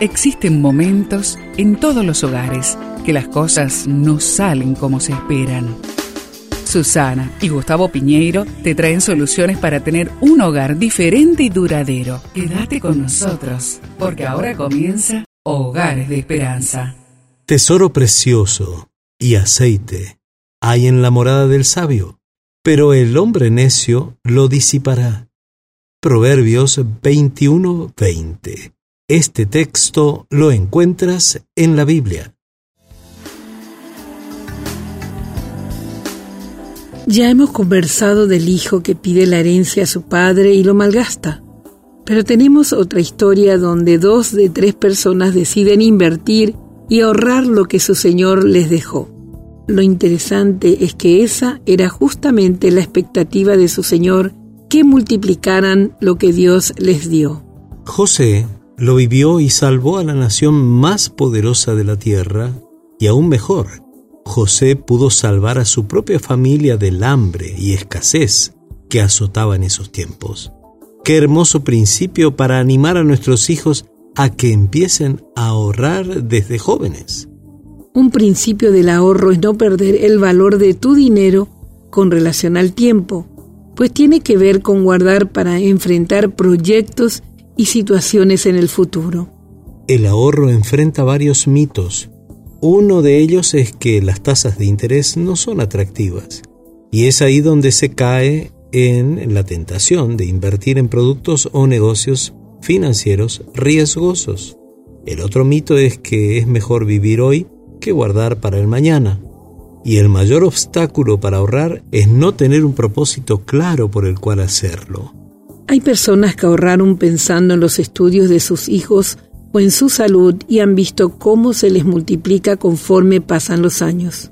Existen momentos en todos los hogares que las cosas no salen como se esperan. Susana y Gustavo Piñeiro te traen soluciones para tener un hogar diferente y duradero. Quédate con nosotros, porque ahora comienza Hogares de Esperanza. Tesoro precioso y aceite hay en la morada del sabio, pero el hombre necio lo disipará. Proverbios 21:20 este texto lo encuentras en la Biblia. Ya hemos conversado del hijo que pide la herencia a su padre y lo malgasta. Pero tenemos otra historia donde dos de tres personas deciden invertir y ahorrar lo que su señor les dejó. Lo interesante es que esa era justamente la expectativa de su señor que multiplicaran lo que Dios les dio. José lo vivió y salvó a la nación más poderosa de la tierra, y aún mejor, José pudo salvar a su propia familia del hambre y escasez que azotaba en esos tiempos. Qué hermoso principio para animar a nuestros hijos a que empiecen a ahorrar desde jóvenes. Un principio del ahorro es no perder el valor de tu dinero con relación al tiempo, pues tiene que ver con guardar para enfrentar proyectos y situaciones en el futuro. El ahorro enfrenta varios mitos. Uno de ellos es que las tasas de interés no son atractivas. Y es ahí donde se cae en la tentación de invertir en productos o negocios financieros riesgosos. El otro mito es que es mejor vivir hoy que guardar para el mañana. Y el mayor obstáculo para ahorrar es no tener un propósito claro por el cual hacerlo. Hay personas que ahorraron pensando en los estudios de sus hijos o en su salud y han visto cómo se les multiplica conforme pasan los años.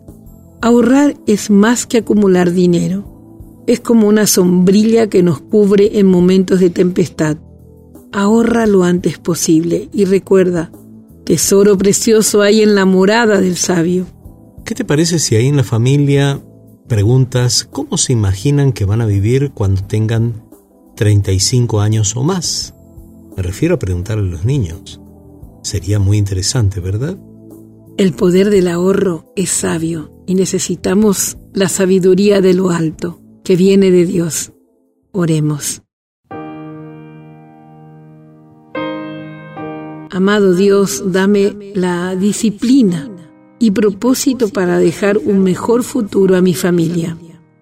Ahorrar es más que acumular dinero. Es como una sombrilla que nos cubre en momentos de tempestad. Ahorra lo antes posible y recuerda, tesoro precioso hay en la morada del sabio. ¿Qué te parece si ahí en la familia preguntas cómo se imaginan que van a vivir cuando tengan 35 años o más. Me refiero a preguntarle a los niños. Sería muy interesante, ¿verdad? El poder del ahorro es sabio y necesitamos la sabiduría de lo alto, que viene de Dios. Oremos. Amado Dios, dame la disciplina y propósito para dejar un mejor futuro a mi familia